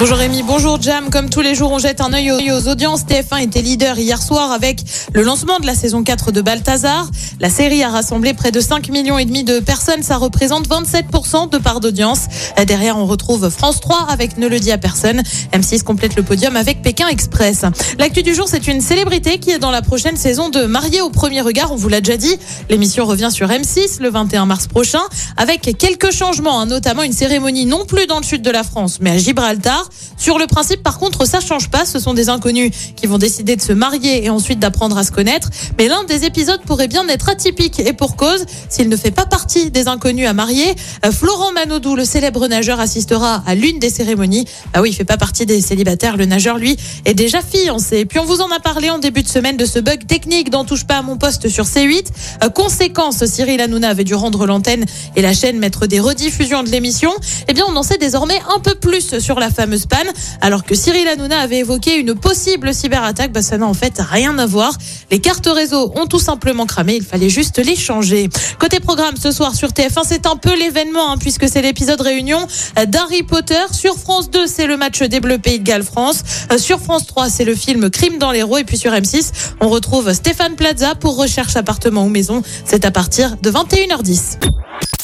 Bonjour Rémi, bonjour Jam. Comme tous les jours, on jette un œil aux audiences. TF1 était leader hier soir avec le lancement de la saison 4 de Balthazar. La série a rassemblé près de 5 millions et demi de personnes. Ça représente 27% de part d'audience. Derrière, on retrouve France 3 avec Ne le dit à personne. M6 complète le podium avec Pékin Express. L'actu du jour, c'est une célébrité qui est dans la prochaine saison de Marié au premier regard. On vous l'a déjà dit. L'émission revient sur M6 le 21 mars prochain avec quelques changements, hein, notamment une cérémonie non plus dans le sud de la France, mais à Gibraltar. Sur le principe, par contre, ça change pas. Ce sont des inconnus qui vont décider de se marier et ensuite d'apprendre à se connaître. Mais l'un des épisodes pourrait bien être atypique et pour cause, s'il ne fait pas partie des inconnus à marier. Euh, Florent Manodou, le célèbre nageur, assistera à l'une des cérémonies. Ah oui, il fait pas partie des célibataires. Le nageur, lui, est déjà fiancé. Puis on vous en a parlé en début de semaine de ce bug technique dont touche pas à mon poste sur C8. Euh, conséquence, Cyril Hanouna avait dû rendre l'antenne et la chaîne mettre des rediffusions de l'émission. Eh bien, on en sait désormais un peu plus sur la fameuse Alors que Cyril Hanouna avait évoqué une possible cyberattaque, bah ça n'a en fait rien à voir. Les cartes réseau ont tout simplement cramé, il fallait juste les changer. Côté programme ce soir sur TF1, c'est un peu l'événement hein, puisque c'est l'épisode réunion d'Harry Potter. Sur France 2, c'est le match des Bleus Pays de Galles France. Euh, Sur France 3, c'est le film Crime dans l'héros et puis sur M6, on retrouve Stéphane Plaza pour recherche appartement ou maison. C'est à partir de 21h10.